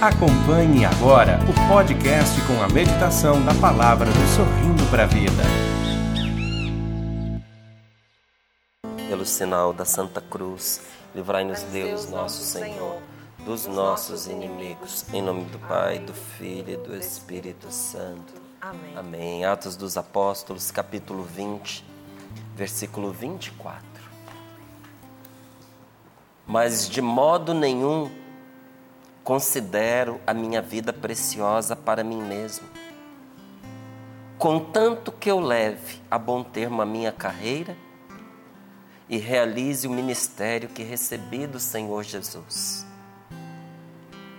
Acompanhe agora o podcast com a meditação da palavra do Sorrindo para a Vida. Pelo sinal da Santa Cruz, livrai-nos Deus, nosso Senhor, dos nossos inimigos. Em nome do Pai, do Filho e do Espírito Santo. Amém. Amém. Atos dos Apóstolos, capítulo 20, versículo 24. Mas de modo nenhum considero a minha vida preciosa para mim mesmo. Contanto que eu leve a bom termo a minha carreira e realize o ministério que recebi do Senhor Jesus.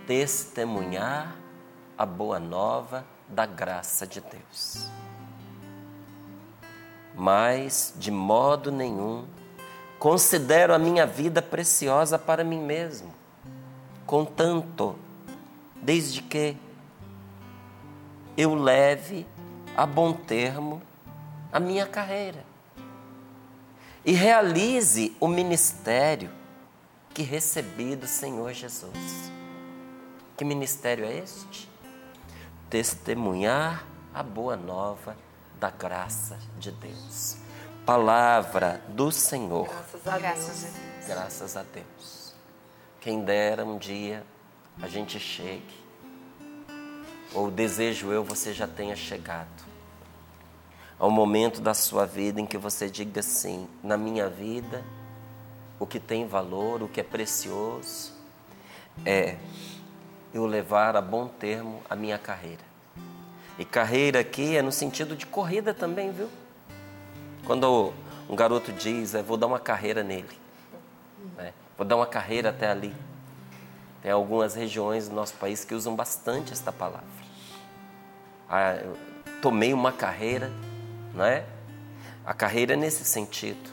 Testemunhar a boa nova da graça de Deus. Mas, de modo nenhum, considero a minha vida preciosa para mim mesmo contanto, desde que eu leve a bom termo a minha carreira e realize o ministério que recebi do Senhor Jesus. Que ministério é este? Testemunhar a boa nova da graça de Deus. Palavra do Senhor. Graças a Deus. Graças a Deus. Quem dera um dia a gente chegue, ou desejo eu você já tenha chegado, ao momento da sua vida em que você diga assim: na minha vida, o que tem valor, o que é precioso, é eu levar a bom termo a minha carreira. E carreira aqui é no sentido de corrida também, viu? Quando um garoto diz, é, vou dar uma carreira nele. Né? Vou dar uma carreira até ali. Tem algumas regiões do nosso país que usam bastante esta palavra. Ah, tomei uma carreira, não é? A carreira é nesse sentido.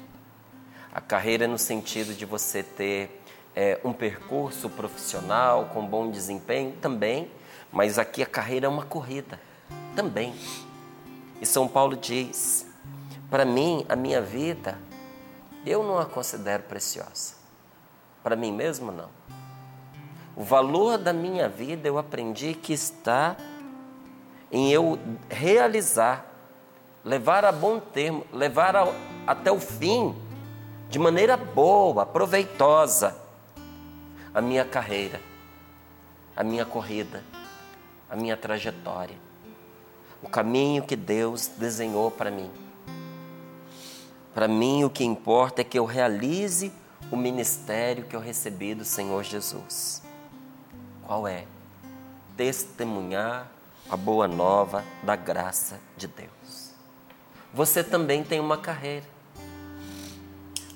A carreira é no sentido de você ter é, um percurso profissional com bom desempenho também, mas aqui a carreira é uma corrida também. E São Paulo diz: para mim, a minha vida, eu não a considero preciosa. Para mim mesmo, não. O valor da minha vida eu aprendi que está em eu realizar, levar a bom termo, levar até o fim, de maneira boa, proveitosa, a minha carreira, a minha corrida, a minha trajetória, o caminho que Deus desenhou para mim. Para mim, o que importa é que eu realize o ministério que eu recebi do Senhor Jesus. Qual é? Testemunhar a boa nova da graça de Deus. Você também tem uma carreira.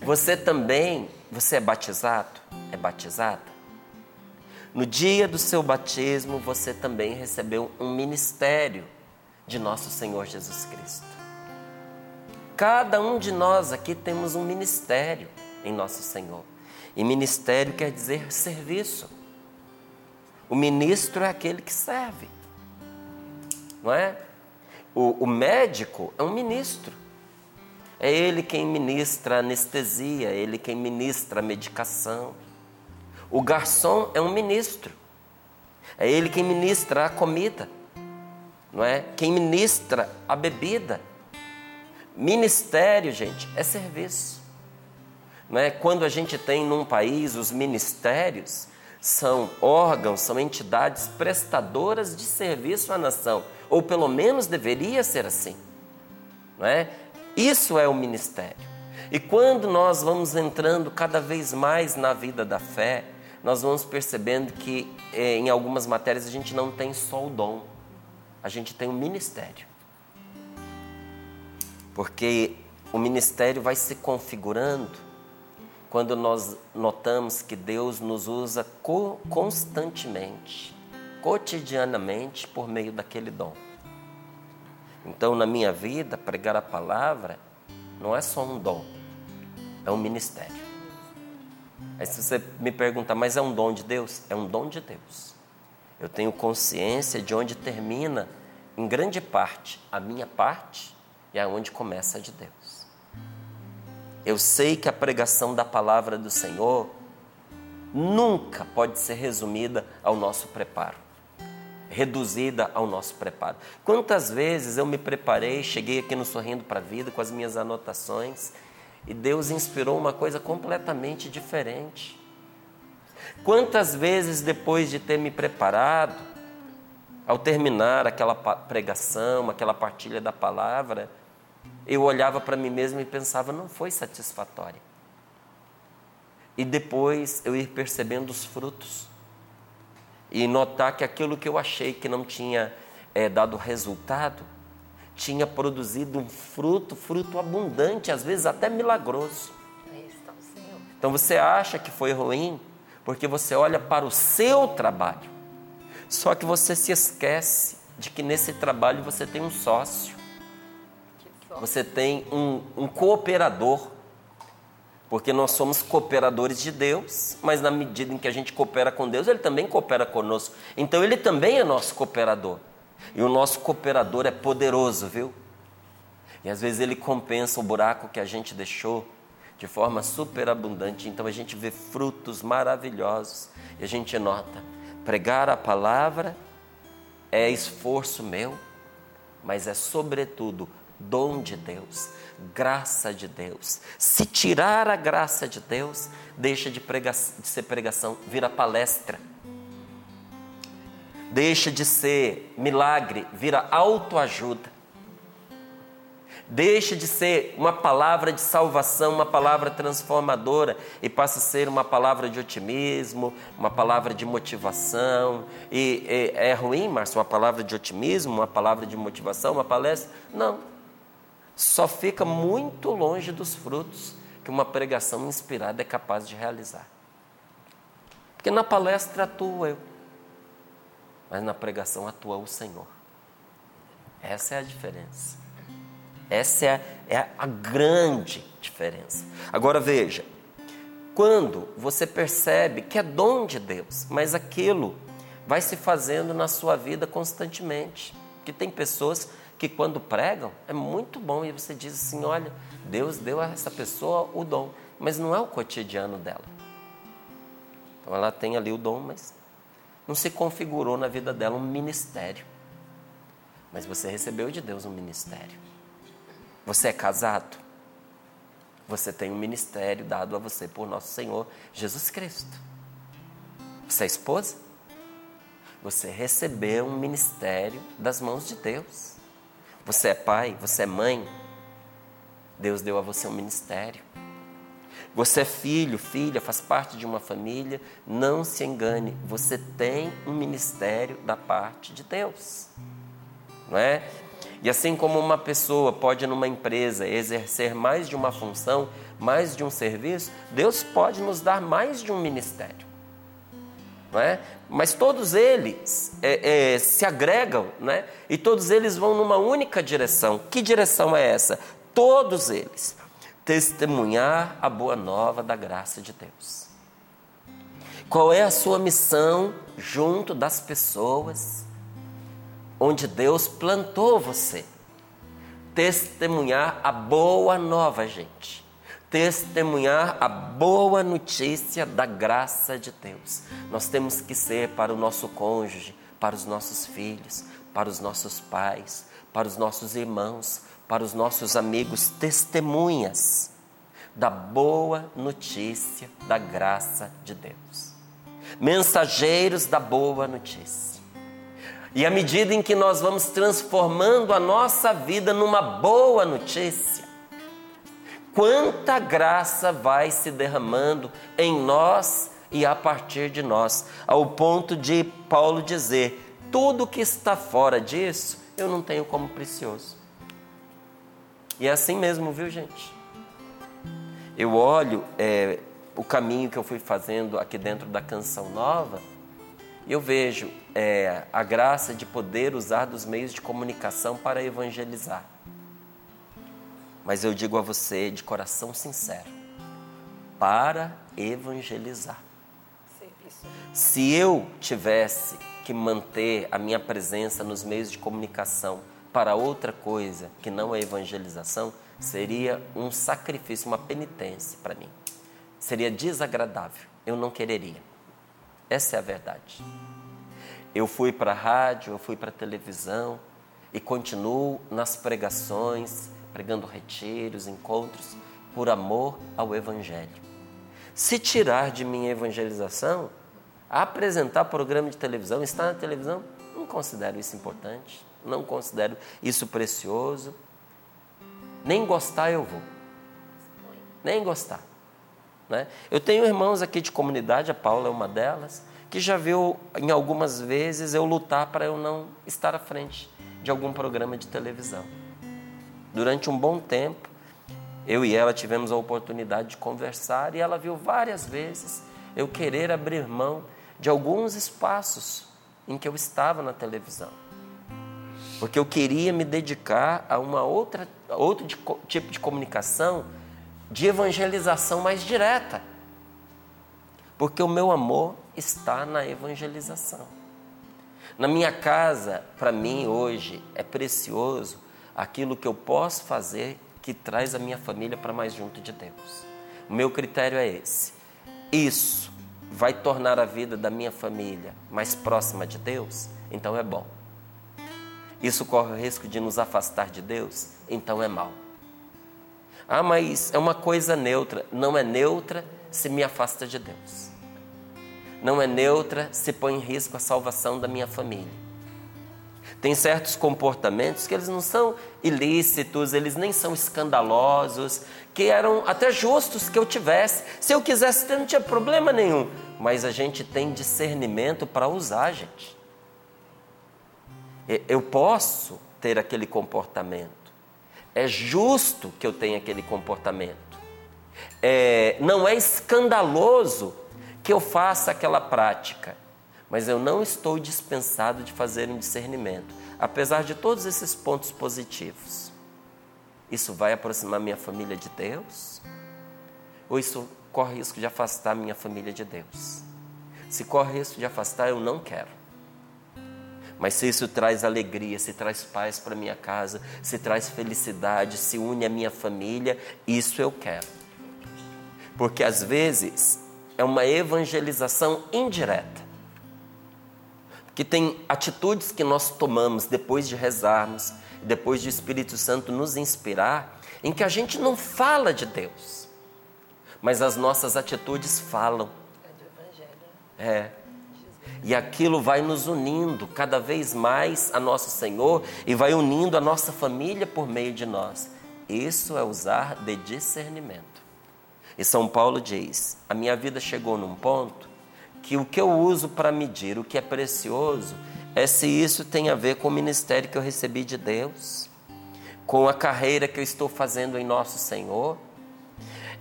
Você também, você é batizado? É batizada? No dia do seu batismo, você também recebeu um ministério de nosso Senhor Jesus Cristo. Cada um de nós aqui temos um ministério em nosso Senhor. E ministério quer dizer serviço. O ministro é aquele que serve, não é? O, o médico é um ministro. É ele quem ministra anestesia, é ele quem ministra a medicação. O garçom é um ministro. É ele quem ministra a comida, não é? Quem ministra a bebida. Ministério, gente, é serviço. Não é? Quando a gente tem num país os ministérios, são órgãos, são entidades prestadoras de serviço à nação, ou pelo menos deveria ser assim. É? Isso é o ministério. E quando nós vamos entrando cada vez mais na vida da fé, nós vamos percebendo que eh, em algumas matérias a gente não tem só o dom, a gente tem o ministério. Porque o ministério vai se configurando quando nós notamos que Deus nos usa constantemente, cotidianamente, por meio daquele dom. Então, na minha vida, pregar a palavra não é só um dom, é um ministério. Aí, se você me pergunta, mas é um dom de Deus? É um dom de Deus. Eu tenho consciência de onde termina, em grande parte, a minha parte e aonde começa a de Deus. Eu sei que a pregação da palavra do Senhor nunca pode ser resumida ao nosso preparo. Reduzida ao nosso preparo. Quantas vezes eu me preparei, cheguei aqui no Sorrindo para a Vida com as minhas anotações e Deus inspirou uma coisa completamente diferente. Quantas vezes depois de ter me preparado, ao terminar aquela pregação, aquela partilha da palavra, eu olhava para mim mesmo e pensava, não foi satisfatória. E depois eu ir percebendo os frutos e notar que aquilo que eu achei que não tinha é, dado resultado, tinha produzido um fruto, fruto abundante, às vezes até milagroso. Então você acha que foi ruim porque você olha para o seu trabalho. Só que você se esquece de que nesse trabalho você tem um sócio, você tem um, um cooperador porque nós somos cooperadores de Deus, mas na medida em que a gente coopera com Deus, Ele também coopera conosco. Então Ele também é nosso cooperador. E o nosso cooperador é poderoso, viu? E às vezes Ele compensa o buraco que a gente deixou de forma superabundante. Então a gente vê frutos maravilhosos e a gente nota: pregar a palavra é esforço meu, mas é sobretudo dom de Deus graça de Deus. Se tirar a graça de Deus, deixa de, prega de ser pregação, vira palestra. Deixa de ser milagre, vira autoajuda. Deixa de ser uma palavra de salvação, uma palavra transformadora e passa a ser uma palavra de otimismo, uma palavra de motivação. E, e é ruim, Márcio, uma palavra de otimismo, uma palavra de motivação, uma palestra? Não só fica muito longe dos frutos que uma pregação inspirada é capaz de realizar. Porque na palestra atua eu, mas na pregação atua o Senhor. Essa é a diferença. Essa é a, é a grande diferença. Agora veja, quando você percebe que é dom de Deus, mas aquilo vai se fazendo na sua vida constantemente. Que tem pessoas que quando pregam é muito bom e você diz assim: olha, Deus deu a essa pessoa o dom, mas não é o cotidiano dela. Então ela tem ali o dom, mas não se configurou na vida dela um ministério. Mas você recebeu de Deus um ministério. Você é casado. Você tem um ministério dado a você por nosso Senhor Jesus Cristo. Você é esposa? Você recebeu um ministério das mãos de Deus. Você é pai, você é mãe. Deus deu a você um ministério. Você é filho, filha, faz parte de uma família. Não se engane, você tem um ministério da parte de Deus. Não é? E assim como uma pessoa pode numa empresa exercer mais de uma função, mais de um serviço, Deus pode nos dar mais de um ministério não é? mas todos eles é, é, se agregam né? e todos eles vão numa única direção. Que direção é essa? Todos eles testemunhar a boa nova da graça de Deus. Qual é a sua missão junto das pessoas onde Deus plantou você? Testemunhar a boa nova, gente testemunhar a boa notícia da graça de Deus. Nós temos que ser para o nosso cônjuge, para os nossos filhos, para os nossos pais, para os nossos irmãos, para os nossos amigos, testemunhas da boa notícia da graça de Deus. Mensageiros da boa notícia. E à medida em que nós vamos transformando a nossa vida numa boa notícia, quanta graça vai se derramando em nós e a partir de nós, ao ponto de Paulo dizer: tudo que está fora disso eu não tenho como precioso. E é assim mesmo, viu, gente? Eu olho é, o caminho que eu fui fazendo aqui dentro da canção nova e eu vejo é, a graça de poder usar dos meios de comunicação para evangelizar. Mas eu digo a você de coração sincero: para evangelizar. Se eu tivesse que manter a minha presença nos meios de comunicação para outra coisa que não a evangelização, seria um sacrifício, uma penitência para mim. seria desagradável. Eu não quereria. Essa é a verdade. Eu fui para a rádio, eu fui para a televisão e continuo nas pregações, pregando retiros, encontros, por amor ao Evangelho. Se tirar de minha evangelização, apresentar programa de televisão, estar na televisão, não considero isso importante, não considero isso precioso. Nem gostar eu vou. Nem gostar. Né? Eu tenho irmãos aqui de comunidade, a Paula é uma delas, que já viu em algumas vezes eu lutar para eu não estar à frente de algum programa de televisão. Durante um bom tempo, eu e ela tivemos a oportunidade de conversar e ela viu várias vezes eu querer abrir mão de alguns espaços em que eu estava na televisão. Porque eu queria me dedicar a uma outra outro tipo de comunicação de evangelização mais direta. Porque o meu amor está na evangelização. Na minha casa, para mim hoje é precioso aquilo que eu posso fazer que traz a minha família para mais junto de Deus. O meu critério é esse. Isso vai tornar a vida da minha família mais próxima de Deus, então é bom. Isso corre o risco de nos afastar de Deus, então é mal. Ah, mas é uma coisa neutra. Não é neutra se me afasta de Deus. Não é neutra se põe em risco a salvação da minha família. Tem certos comportamentos que eles não são ilícitos, eles nem são escandalosos, que eram até justos que eu tivesse. Se eu quisesse ter, não tinha problema nenhum. Mas a gente tem discernimento para usar, gente. Eu posso ter aquele comportamento. É justo que eu tenha aquele comportamento. É, não é escandaloso que eu faça aquela prática mas eu não estou dispensado de fazer um discernimento, apesar de todos esses pontos positivos. Isso vai aproximar minha família de Deus? Ou isso corre risco de afastar minha família de Deus? Se corre risco de afastar, eu não quero. Mas se isso traz alegria, se traz paz para minha casa, se traz felicidade, se une à minha família, isso eu quero. Porque às vezes é uma evangelização indireta que tem atitudes que nós tomamos depois de rezarmos, depois de Espírito Santo nos inspirar, em que a gente não fala de Deus, mas as nossas atitudes falam. É do Evangelho. É. E aquilo vai nos unindo cada vez mais a nosso Senhor e vai unindo a nossa família por meio de nós. Isso é usar de discernimento. E São Paulo diz: a minha vida chegou num ponto que o que eu uso para medir o que é precioso é se isso tem a ver com o ministério que eu recebi de Deus, com a carreira que eu estou fazendo em nosso Senhor,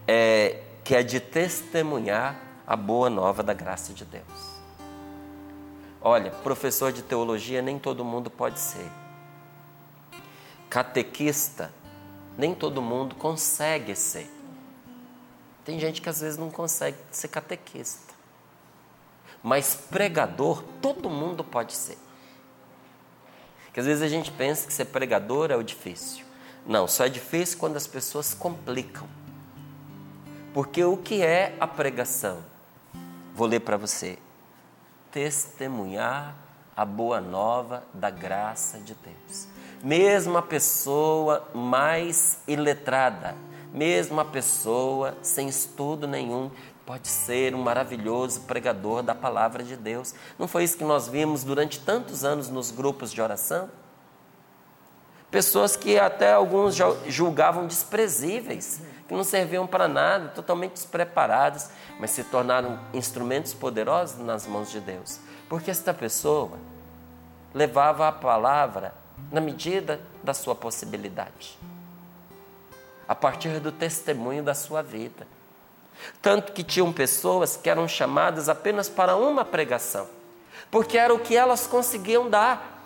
é, que é de testemunhar a boa nova da graça de Deus. Olha, professor de teologia nem todo mundo pode ser. Catequista, nem todo mundo consegue ser. Tem gente que às vezes não consegue ser catequista. Mas pregador, todo mundo pode ser. Porque às vezes a gente pensa que ser pregador é o difícil. Não, só é difícil quando as pessoas complicam. Porque o que é a pregação? Vou ler para você. Testemunhar a boa nova da graça de Deus. Mesmo a pessoa mais iletrada, mesmo a pessoa sem estudo nenhum, pode ser um maravilhoso pregador da palavra de Deus. Não foi isso que nós vimos durante tantos anos nos grupos de oração? Pessoas que até alguns julgavam desprezíveis, que não serviam para nada, totalmente despreparadas, mas se tornaram instrumentos poderosos nas mãos de Deus. Porque esta pessoa levava a palavra na medida da sua possibilidade, a partir do testemunho da sua vida. Tanto que tinham pessoas que eram chamadas apenas para uma pregação, porque era o que elas conseguiam dar,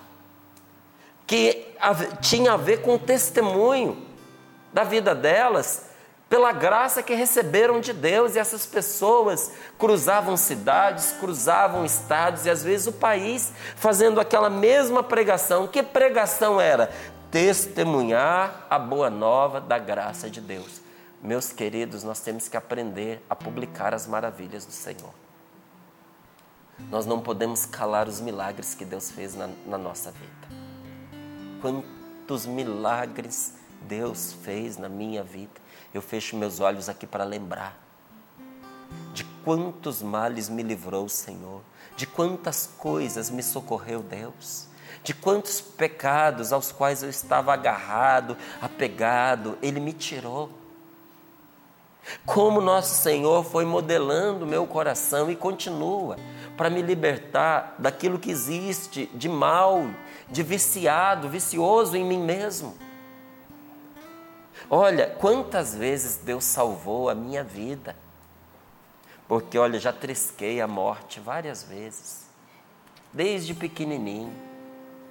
que tinha a ver com o testemunho da vida delas, pela graça que receberam de Deus, e essas pessoas cruzavam cidades, cruzavam estados e às vezes o país, fazendo aquela mesma pregação. Que pregação era? Testemunhar a boa nova da graça de Deus Meus queridos, nós temos que aprender a publicar as maravilhas do Senhor. Nós não podemos calar os milagres que Deus fez na, na nossa vida. Quantos milagres Deus fez na minha vida. Eu fecho meus olhos aqui para lembrar de quantos males me livrou o Senhor, de quantas coisas me socorreu Deus, de quantos pecados aos quais eu estava agarrado, apegado, Ele me tirou. Como nosso Senhor foi modelando meu coração e continua para me libertar daquilo que existe de mal, de viciado, vicioso em mim mesmo. Olha, quantas vezes Deus salvou a minha vida. Porque, olha, já trisquei a morte várias vezes. Desde pequenininho.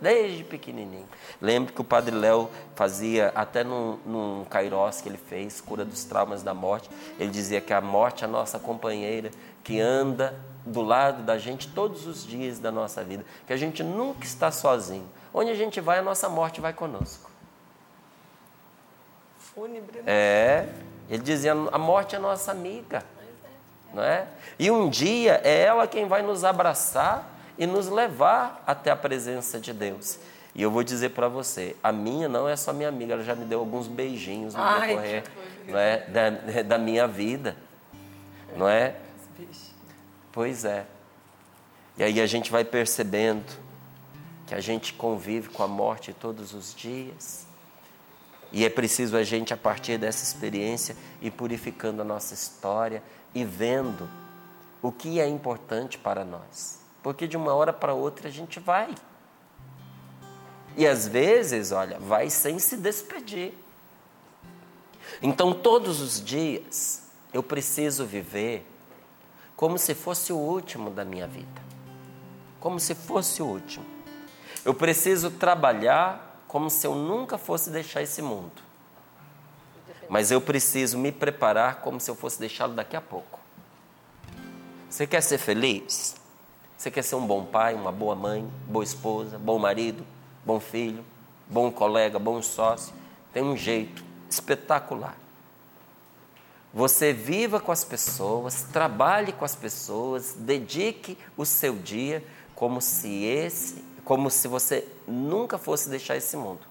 Desde pequenininho. Lembro que o Padre Léo fazia, até num, num Kairos que ele fez, cura dos traumas da morte, ele dizia que a morte é a nossa companheira, que anda do lado da gente todos os dias da nossa vida, que a gente nunca está sozinho. Onde a gente vai, a nossa morte vai conosco. Fúnebre. Né? É, ele dizia, a morte é nossa amiga, não é? E um dia é ela quem vai nos abraçar e nos levar até a presença de Deus. E eu vou dizer para você, a minha não é só minha amiga, ela já me deu alguns beijinhos no Ai, decorrer não é, da, da minha vida, não é? Pois é. E aí a gente vai percebendo que a gente convive com a morte todos os dias. E é preciso a gente, a partir dessa experiência, ir purificando a nossa história e vendo o que é importante para nós. Porque de uma hora para outra a gente vai. E às vezes, olha, vai sem se despedir. Então, todos os dias, eu preciso viver como se fosse o último da minha vida. Como se fosse o último. Eu preciso trabalhar como se eu nunca fosse deixar esse mundo. Mas eu preciso me preparar como se eu fosse deixá-lo daqui a pouco. Você quer ser feliz? Você quer ser um bom pai, uma boa mãe, boa esposa, bom marido, bom filho, bom colega, bom sócio? Tem um jeito espetacular. Você viva com as pessoas, trabalhe com as pessoas, dedique o seu dia como se esse, como se você nunca fosse deixar esse mundo.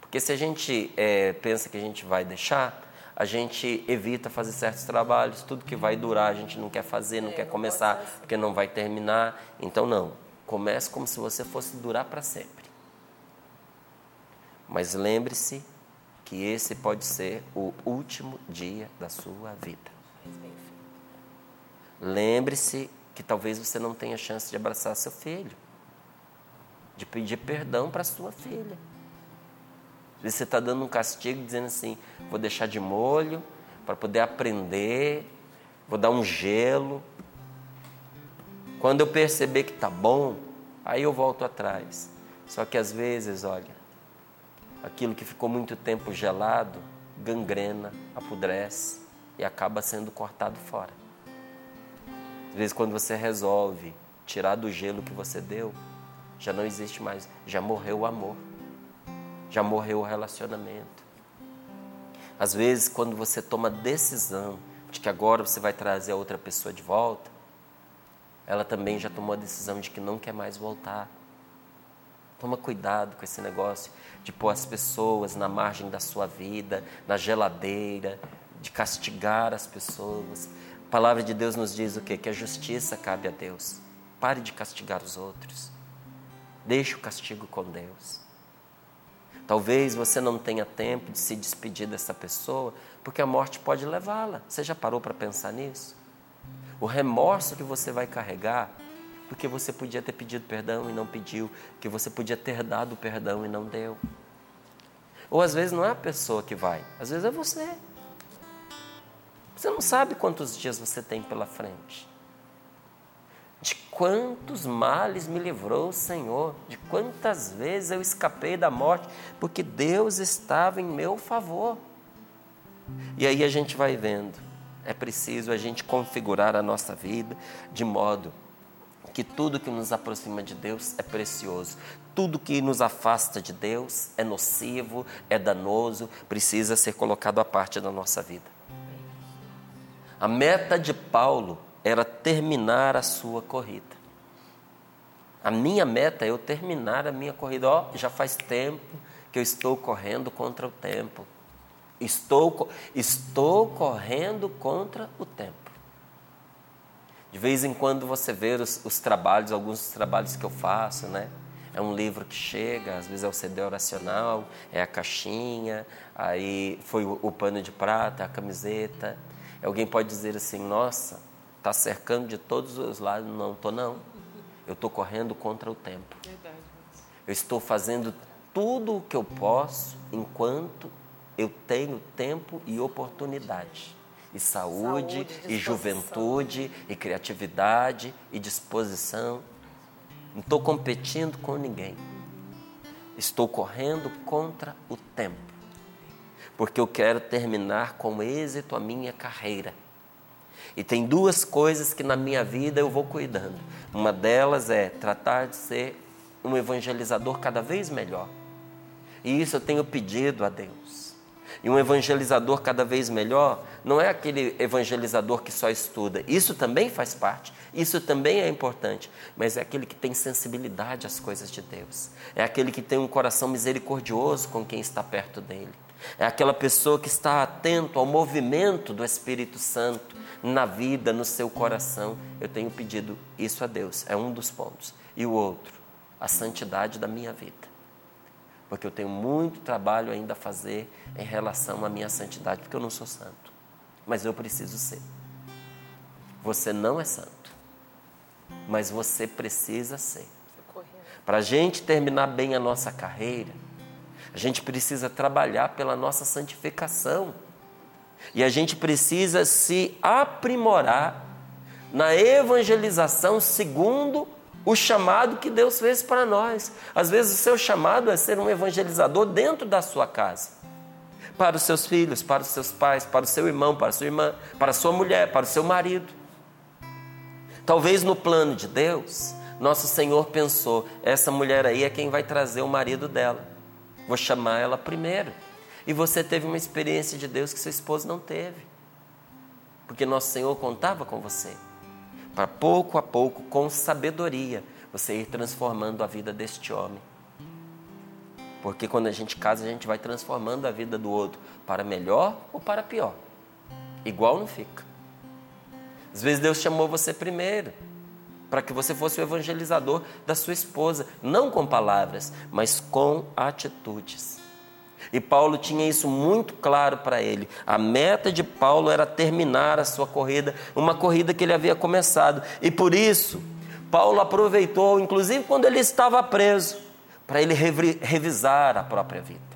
Porque se a gente é, pensa que a gente vai deixar, a gente evita fazer certos trabalhos, tudo que vai durar a gente não quer fazer, não é, quer não começar, porque não vai terminar. Então não, comece como se você fosse durar para sempre. Mas lembre-se que esse pode ser o último dia da sua vida. Lembre-se que talvez você não tenha chance de abraçar seu filho, de pedir perdão para sua filha. Você está dando um castigo dizendo assim: vou deixar de molho para poder aprender, vou dar um gelo. Quando eu perceber que está bom, aí eu volto atrás. Só que às vezes, olha, aquilo que ficou muito tempo gelado gangrena, apodrece e acaba sendo cortado fora. Às vezes, quando você resolve tirar do gelo que você deu, já não existe mais, já morreu o amor, já morreu o relacionamento. Às vezes, quando você toma a decisão de que agora você vai trazer a outra pessoa de volta, ela também já tomou a decisão de que não quer mais voltar. Toma cuidado com esse negócio de pôr as pessoas na margem da sua vida, na geladeira, de castigar as pessoas. A palavra de Deus nos diz o quê? Que a justiça cabe a Deus. Pare de castigar os outros. Deixe o castigo com Deus. Talvez você não tenha tempo de se despedir dessa pessoa, porque a morte pode levá-la. Você já parou para pensar nisso? O remorso que você vai carregar porque você podia ter pedido perdão e não pediu, que você podia ter dado perdão e não deu. Ou às vezes não é a pessoa que vai, às vezes é você. Você não sabe quantos dias você tem pela frente. De quantos males me livrou o Senhor, de quantas vezes eu escapei da morte, porque Deus estava em meu favor. E aí a gente vai vendo, é preciso a gente configurar a nossa vida de modo que tudo que nos aproxima de Deus é precioso. Tudo que nos afasta de Deus é nocivo, é danoso, precisa ser colocado à parte da nossa vida. A meta de Paulo era terminar a sua corrida. A minha meta é eu terminar a minha corrida. Ó, oh, já faz tempo que eu estou correndo contra o tempo. Estou, estou correndo contra o tempo. De vez em quando você vê os, os trabalhos, alguns dos trabalhos que eu faço, né? É um livro que chega, às vezes é o CD oracional, é a caixinha, aí foi o, o pano de prata, a camiseta. Alguém pode dizer assim: nossa, está cercando de todos os lados. Não, estou não. Eu estou correndo contra o tempo. Eu estou fazendo tudo o que eu posso enquanto eu tenho tempo e oportunidade. E saúde, saúde e juventude, e criatividade, e disposição. Não estou competindo com ninguém. Estou correndo contra o tempo. Porque eu quero terminar com êxito a minha carreira. E tem duas coisas que na minha vida eu vou cuidando. Uma delas é tratar de ser um evangelizador cada vez melhor. E isso eu tenho pedido a Deus. E um evangelizador cada vez melhor não é aquele evangelizador que só estuda. Isso também faz parte, isso também é importante, mas é aquele que tem sensibilidade às coisas de Deus. É aquele que tem um coração misericordioso com quem está perto dele. É aquela pessoa que está atento ao movimento do Espírito Santo na vida, no seu coração. Eu tenho pedido isso a Deus, é um dos pontos. E o outro, a santidade da minha vida. Porque eu tenho muito trabalho ainda a fazer em relação à minha santidade, porque eu não sou santo. Mas eu preciso ser. Você não é santo, mas você precisa ser. Para a gente terminar bem a nossa carreira, a gente precisa trabalhar pela nossa santificação. E a gente precisa se aprimorar na evangelização segundo o chamado que Deus fez para nós. Às vezes o seu chamado é ser um evangelizador dentro da sua casa. Para os seus filhos, para os seus pais, para o seu irmão, para a sua irmã, para a sua mulher, para o seu marido. Talvez no plano de Deus, nosso Senhor pensou: essa mulher aí é quem vai trazer o marido dela. Vou chamar ela primeiro. E você teve uma experiência de Deus que seu esposo não teve. Porque nosso Senhor contava com você. Para pouco a pouco, com sabedoria, você ir transformando a vida deste homem. Porque quando a gente casa, a gente vai transformando a vida do outro para melhor ou para pior. Igual não fica. Às vezes Deus chamou você primeiro para que você fosse o evangelizador da sua esposa, não com palavras, mas com atitudes. E Paulo tinha isso muito claro para ele. A meta de Paulo era terminar a sua corrida, uma corrida que ele havia começado. E por isso, Paulo aproveitou, inclusive quando ele estava preso, para ele revisar a própria vida.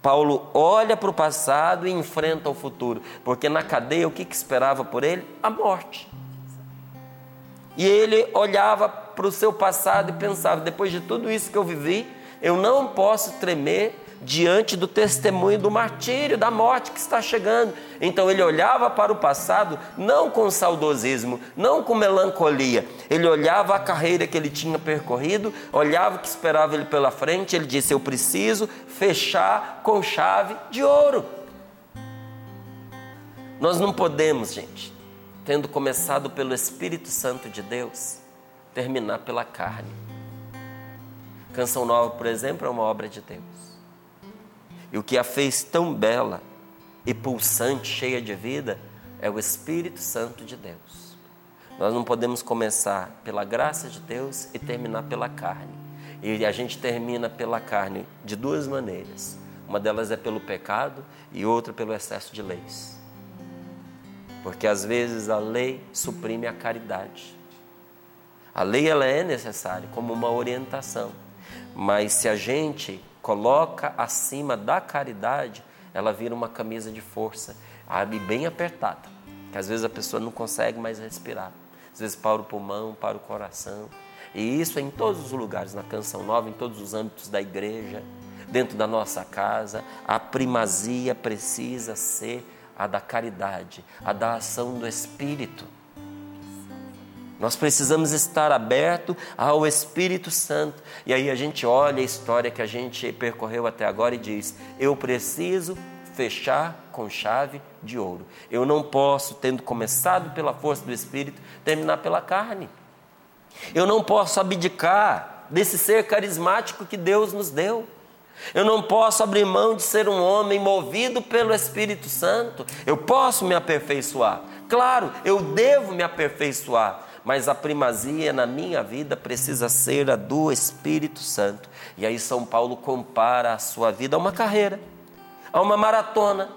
Paulo olha para o passado e enfrenta o futuro, porque na cadeia o que, que esperava por ele? A morte. E ele olhava para o seu passado e pensava: depois de tudo isso que eu vivi, eu não posso tremer diante do testemunho do martírio, da morte que está chegando. Então ele olhava para o passado não com saudosismo, não com melancolia. Ele olhava a carreira que ele tinha percorrido, olhava o que esperava ele pela frente. Ele disse: Eu preciso fechar com chave de ouro. Nós não podemos, gente, tendo começado pelo Espírito Santo de Deus, terminar pela carne. Canção Nova, por exemplo, é uma obra de Deus. E o que a fez tão bela e pulsante, cheia de vida, é o Espírito Santo de Deus. Nós não podemos começar pela graça de Deus e terminar pela carne. E a gente termina pela carne de duas maneiras. Uma delas é pelo pecado e outra pelo excesso de leis. Porque às vezes a lei suprime a caridade. A lei ela é necessária como uma orientação, mas se a gente coloca acima da caridade, ela vira uma camisa de força, abre bem apertada, que às vezes a pessoa não consegue mais respirar. Às vezes para o pulmão, para o coração. E isso é em todos os lugares, na Canção Nova, em todos os âmbitos da igreja, dentro da nossa casa. A primazia precisa ser a da caridade, a da ação do Espírito. Nós precisamos estar aberto ao Espírito Santo. E aí a gente olha a história que a gente percorreu até agora e diz: eu preciso fechar com chave de ouro. Eu não posso, tendo começado pela força do Espírito, terminar pela carne. Eu não posso abdicar desse ser carismático que Deus nos deu. Eu não posso abrir mão de ser um homem movido pelo Espírito Santo. Eu posso me aperfeiçoar. Claro, eu devo me aperfeiçoar, mas a primazia na minha vida precisa ser a do Espírito Santo. E aí São Paulo compara a sua vida a uma carreira, a uma maratona.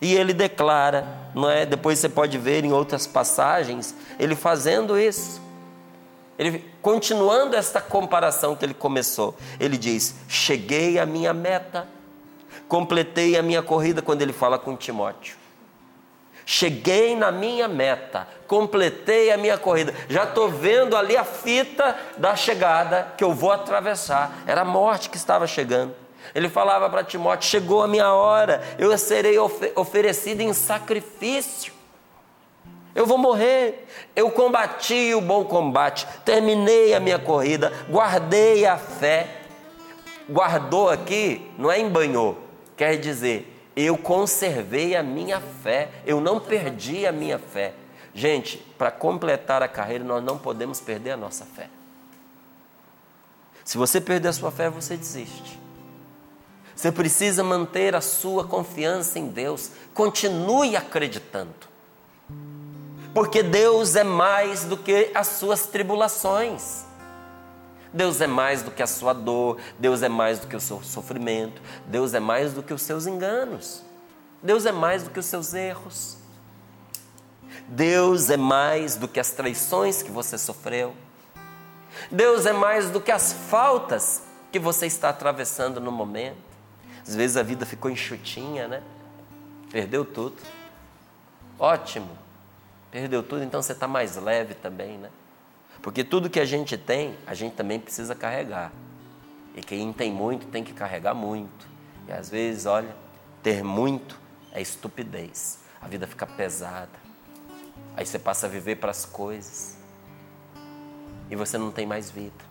E ele declara, não é? Depois você pode ver em outras passagens ele fazendo isso. Ele continuando esta comparação que ele começou, ele diz: "Cheguei à minha meta, completei a minha corrida" quando ele fala com Timóteo. Cheguei na minha meta, completei a minha corrida. Já estou vendo ali a fita da chegada que eu vou atravessar. Era a morte que estava chegando. Ele falava para Timóteo: Chegou a minha hora, eu serei oferecido em sacrifício. Eu vou morrer. Eu combati o bom combate, terminei a minha corrida, guardei a fé. Guardou aqui não é embanhou, quer dizer, eu conservei a minha fé, eu não perdi a minha fé. Gente, para completar a carreira, nós não podemos perder a nossa fé. Se você perder a sua fé, você desiste. Você precisa manter a sua confiança em Deus. Continue acreditando. Porque Deus é mais do que as suas tribulações. Deus é mais do que a sua dor, Deus é mais do que o seu sofrimento, Deus é mais do que os seus enganos, Deus é mais do que os seus erros, Deus é mais do que as traições que você sofreu, Deus é mais do que as faltas que você está atravessando no momento. Às vezes a vida ficou enxutinha, né? Perdeu tudo. Ótimo. Perdeu tudo, então você está mais leve também, né? Porque tudo que a gente tem, a gente também precisa carregar. E quem tem muito tem que carregar muito. E às vezes, olha, ter muito é estupidez. A vida fica pesada. Aí você passa a viver para as coisas. E você não tem mais vida.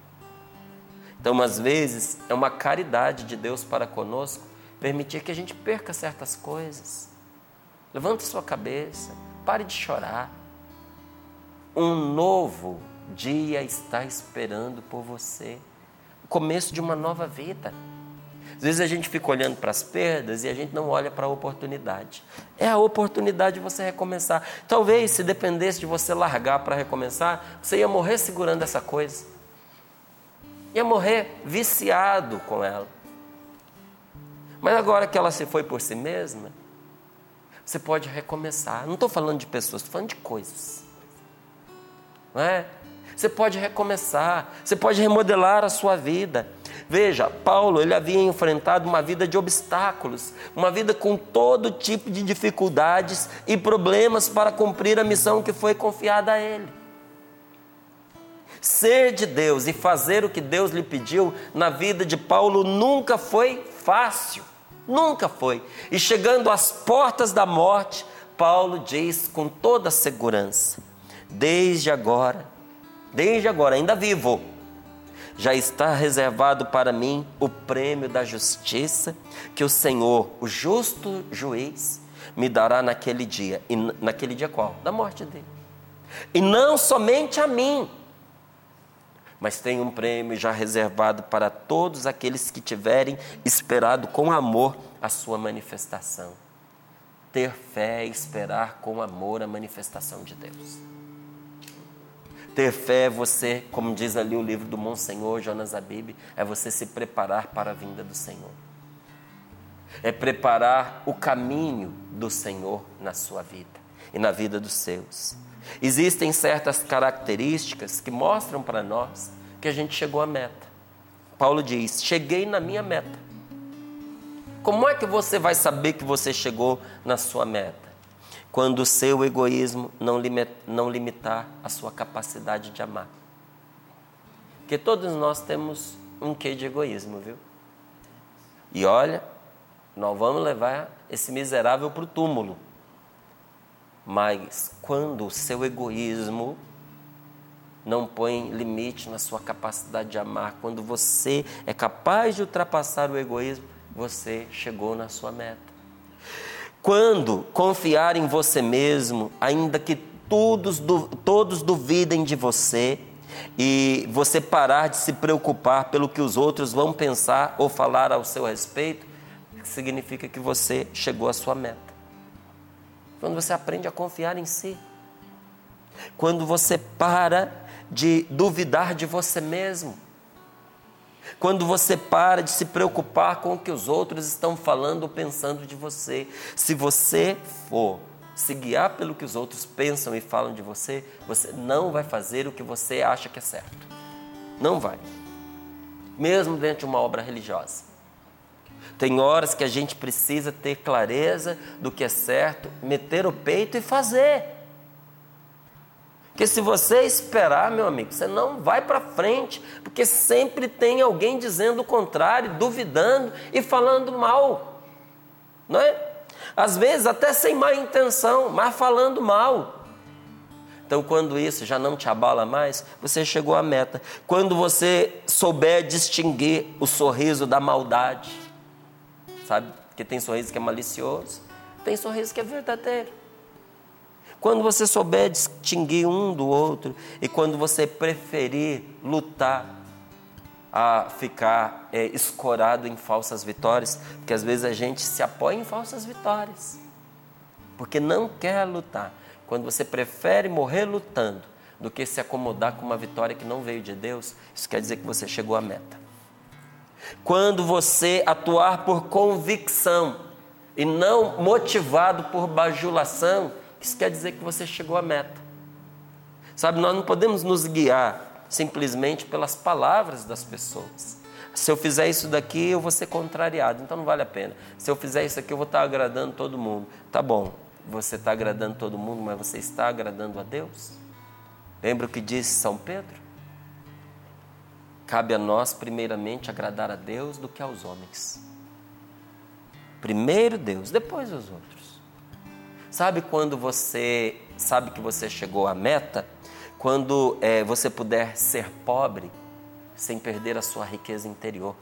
Então, às vezes, é uma caridade de Deus para conosco permitir que a gente perca certas coisas. Levante sua cabeça, pare de chorar. Um novo dia está esperando por você. O começo de uma nova vida. Às vezes a gente fica olhando para as perdas e a gente não olha para a oportunidade. É a oportunidade de você recomeçar. Talvez, se dependesse de você largar para recomeçar, você ia morrer segurando essa coisa. Ia morrer viciado com ela. Mas agora que ela se foi por si mesma, você pode recomeçar. Não estou falando de pessoas, estou falando de coisas. Não é? Você pode recomeçar, você pode remodelar a sua vida. Veja, Paulo, ele havia enfrentado uma vida de obstáculos, uma vida com todo tipo de dificuldades e problemas para cumprir a missão que foi confiada a ele. Ser de Deus e fazer o que Deus lhe pediu na vida de Paulo nunca foi fácil, nunca foi. E chegando às portas da morte, Paulo diz com toda segurança: Desde agora desde agora, ainda vivo, já está reservado para mim o prêmio da justiça que o Senhor, o justo juiz, me dará naquele dia. E naquele dia qual? Da morte dele. E não somente a mim, mas tem um prêmio já reservado para todos aqueles que tiverem esperado com amor a sua manifestação. Ter fé e esperar com amor a manifestação de Deus. Ter fé é você, como diz ali o livro do Monsenhor Jonas Abib, é você se preparar para a vinda do Senhor. É preparar o caminho do Senhor na sua vida e na vida dos seus. Existem certas características que mostram para nós que a gente chegou à meta. Paulo diz: Cheguei na minha meta. Como é que você vai saber que você chegou na sua meta? Quando o seu egoísmo não, não limitar a sua capacidade de amar. Porque todos nós temos um quê de egoísmo, viu? E olha, nós vamos levar esse miserável para o túmulo. Mas quando o seu egoísmo não põe limite na sua capacidade de amar, quando você é capaz de ultrapassar o egoísmo, você chegou na sua meta. Quando confiar em você mesmo, ainda que todos, todos duvidem de você, e você parar de se preocupar pelo que os outros vão pensar ou falar ao seu respeito, significa que você chegou à sua meta. Quando você aprende a confiar em si, quando você para de duvidar de você mesmo, quando você para de se preocupar com o que os outros estão falando ou pensando de você. Se você for se guiar pelo que os outros pensam e falam de você, você não vai fazer o que você acha que é certo. Não vai. Mesmo dentro de uma obra religiosa. Tem horas que a gente precisa ter clareza do que é certo, meter o peito e fazer. Porque se você esperar, meu amigo, você não vai para frente, porque sempre tem alguém dizendo o contrário, duvidando e falando mal. Não é? Às vezes até sem má intenção, mas falando mal. Então, quando isso já não te abala mais, você chegou à meta. Quando você souber distinguir o sorriso da maldade, sabe? Porque tem sorriso que é malicioso, tem sorriso que é verdadeiro. Quando você souber distinguir um do outro e quando você preferir lutar a ficar é, escorado em falsas vitórias, porque às vezes a gente se apoia em falsas vitórias, porque não quer lutar. Quando você prefere morrer lutando do que se acomodar com uma vitória que não veio de Deus, isso quer dizer que você chegou à meta. Quando você atuar por convicção e não motivado por bajulação, isso quer dizer que você chegou à meta. Sabe, nós não podemos nos guiar simplesmente pelas palavras das pessoas. Se eu fizer isso daqui, eu vou ser contrariado, então não vale a pena. Se eu fizer isso aqui, eu vou estar agradando todo mundo. Tá bom, você está agradando todo mundo, mas você está agradando a Deus? Lembra o que disse São Pedro? Cabe a nós, primeiramente, agradar a Deus do que aos homens. Primeiro Deus, depois os outros. Sabe quando você sabe que você chegou à meta? Quando é, você puder ser pobre sem perder a sua riqueza interior.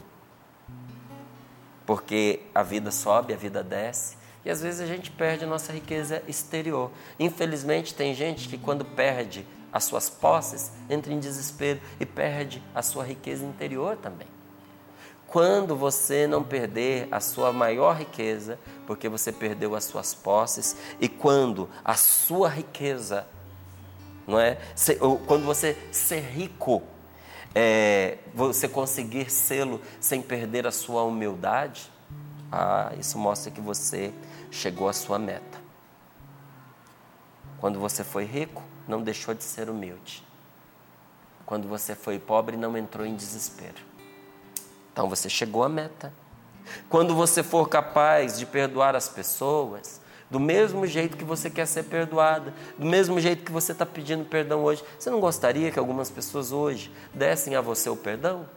Porque a vida sobe, a vida desce, e às vezes a gente perde a nossa riqueza exterior. Infelizmente, tem gente que quando perde as suas posses, entra em desespero e perde a sua riqueza interior também quando você não perder a sua maior riqueza, porque você perdeu as suas posses, e quando a sua riqueza, não é? Quando você ser rico, é, você conseguir sê-lo sem perder a sua humildade, ah, isso mostra que você chegou à sua meta. Quando você foi rico, não deixou de ser humilde. Quando você foi pobre, não entrou em desespero. Então você chegou à meta. Quando você for capaz de perdoar as pessoas, do mesmo jeito que você quer ser perdoada, do mesmo jeito que você está pedindo perdão hoje, você não gostaria que algumas pessoas hoje dessem a você o perdão?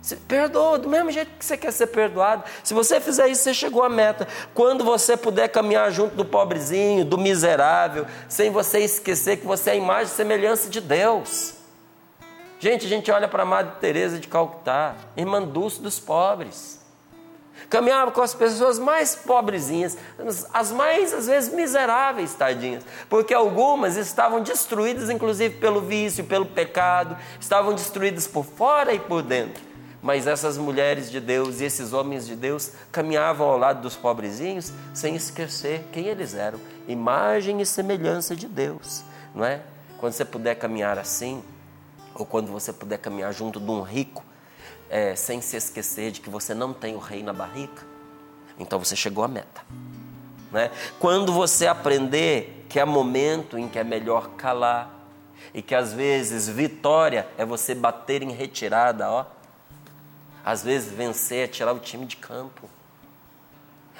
Você perdoa do mesmo jeito que você quer ser perdoado. Se você fizer isso, você chegou à meta. Quando você puder caminhar junto do pobrezinho, do miserável, sem você esquecer que você é a imagem e semelhança de Deus. Gente, a gente olha para a Madre Teresa de Calcutá, irmã dulce dos pobres. Caminhava com as pessoas mais pobrezinhas, as mais, às vezes, miseráveis, tadinhas. Porque algumas estavam destruídas, inclusive, pelo vício, pelo pecado, estavam destruídas por fora e por dentro. Mas essas mulheres de Deus e esses homens de Deus caminhavam ao lado dos pobrezinhos sem esquecer quem eles eram imagem e semelhança de Deus, não é? Quando você puder caminhar assim, ou quando você puder caminhar junto de um rico, é, sem se esquecer de que você não tem o rei na barriga, então você chegou à meta. Né? Quando você aprender que há momento em que é melhor calar, e que às vezes vitória é você bater em retirada, ó. Às vezes vencer é tirar o time de campo.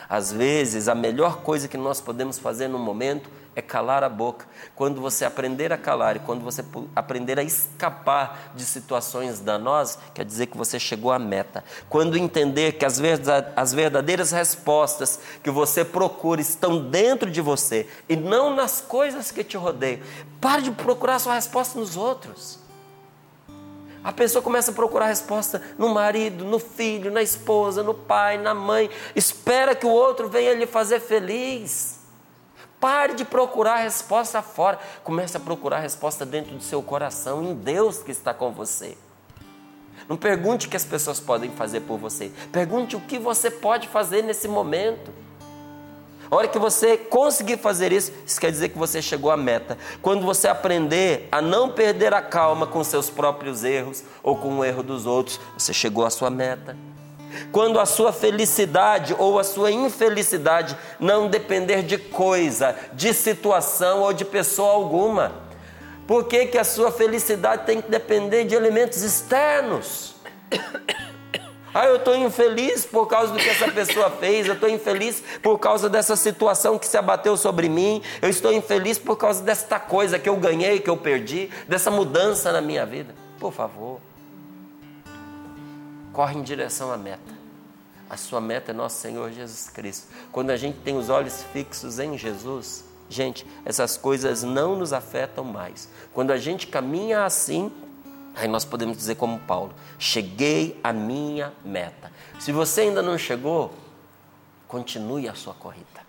Às vezes a melhor coisa que nós podemos fazer no momento é calar a boca. Quando você aprender a calar e quando você aprender a escapar de situações danosas, quer dizer que você chegou à meta. Quando entender que as verdadeiras respostas que você procura estão dentro de você e não nas coisas que te rodeiam, pare de procurar sua resposta nos outros. A pessoa começa a procurar resposta no marido, no filho, na esposa, no pai, na mãe. Espera que o outro venha lhe fazer feliz. Pare de procurar resposta fora. Comece a procurar resposta dentro do seu coração, em Deus que está com você. Não pergunte o que as pessoas podem fazer por você. Pergunte o que você pode fazer nesse momento. A hora que você conseguir fazer isso, isso quer dizer que você chegou à meta. Quando você aprender a não perder a calma com seus próprios erros ou com o erro dos outros, você chegou à sua meta. Quando a sua felicidade ou a sua infelicidade não depender de coisa, de situação ou de pessoa alguma. Por que, que a sua felicidade tem que depender de elementos externos? Ah, eu estou infeliz por causa do que essa pessoa fez, eu estou infeliz por causa dessa situação que se abateu sobre mim, eu estou infeliz por causa desta coisa que eu ganhei, que eu perdi, dessa mudança na minha vida. Por favor, corre em direção à meta. A sua meta é nosso Senhor Jesus Cristo. Quando a gente tem os olhos fixos em Jesus, gente, essas coisas não nos afetam mais. Quando a gente caminha assim, Aí nós podemos dizer como Paulo: cheguei à minha meta. Se você ainda não chegou, continue a sua corrida.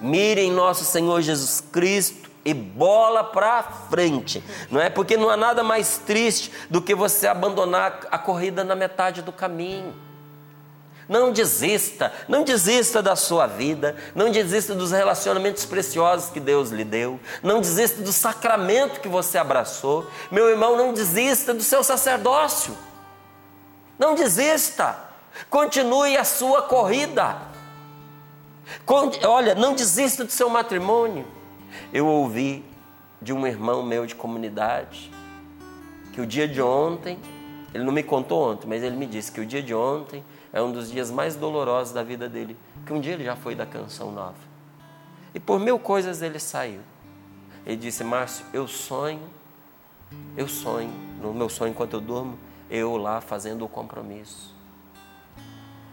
Mire em nosso Senhor Jesus Cristo e bola para frente. Não é porque não há nada mais triste do que você abandonar a corrida na metade do caminho. Não desista, não desista da sua vida, não desista dos relacionamentos preciosos que Deus lhe deu, não desista do sacramento que você abraçou. Meu irmão, não desista do seu sacerdócio. Não desista. Continue a sua corrida. Olha, não desista do seu matrimônio. Eu ouvi de um irmão meu de comunidade que o dia de ontem, ele não me contou ontem, mas ele me disse que o dia de ontem é um dos dias mais dolorosos da vida dele, que um dia ele já foi da canção nova. E por mil coisas ele saiu. Ele disse: Márcio, eu sonho, eu sonho, no meu sonho enquanto eu durmo, eu lá fazendo o compromisso.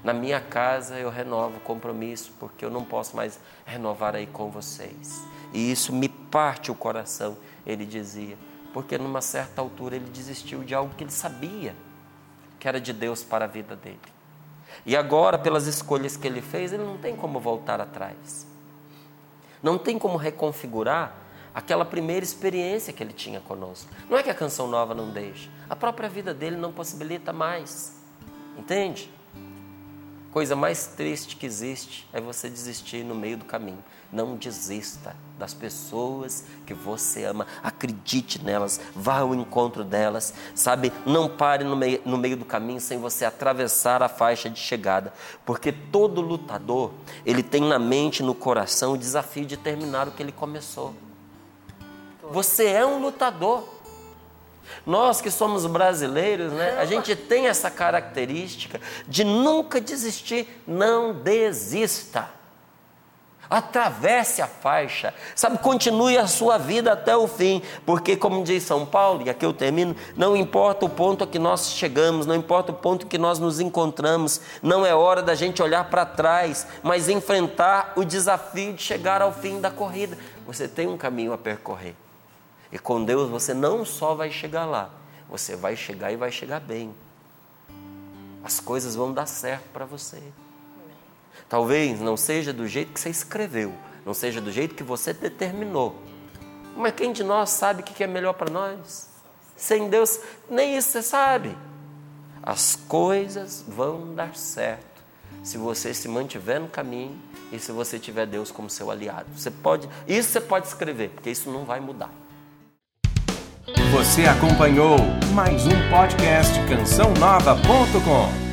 Na minha casa eu renovo o compromisso, porque eu não posso mais renovar aí com vocês. E isso me parte o coração, ele dizia, porque numa certa altura ele desistiu de algo que ele sabia que era de Deus para a vida dele. E agora, pelas escolhas que ele fez, ele não tem como voltar atrás. Não tem como reconfigurar aquela primeira experiência que ele tinha conosco. Não é que a canção nova não deixe, a própria vida dele não possibilita mais. Entende? Coisa mais triste que existe é você desistir no meio do caminho. Não desista das pessoas que você ama. Acredite nelas, vá ao encontro delas. Sabe, não pare no meio, no meio do caminho sem você atravessar a faixa de chegada. Porque todo lutador, ele tem na mente, no coração, o desafio de terminar o que ele começou. Você é um lutador. Nós que somos brasileiros, né, a gente tem essa característica de nunca desistir. Não desista. Atravesse a faixa, sabe? Continue a sua vida até o fim, porque, como diz São Paulo, e aqui eu termino, não importa o ponto a que nós chegamos, não importa o ponto que nós nos encontramos, não é hora da gente olhar para trás, mas enfrentar o desafio de chegar ao fim da corrida. Você tem um caminho a percorrer. E com Deus você não só vai chegar lá, você vai chegar e vai chegar bem. As coisas vão dar certo para você. Talvez não seja do jeito que você escreveu, não seja do jeito que você determinou. Mas quem de nós sabe o que é melhor para nós? Sem Deus, nem isso você sabe. As coisas vão dar certo se você se mantiver no caminho e se você tiver Deus como seu aliado. Você pode, isso você pode escrever, porque isso não vai mudar. Você acompanhou mais um podcast CançãoNova.com.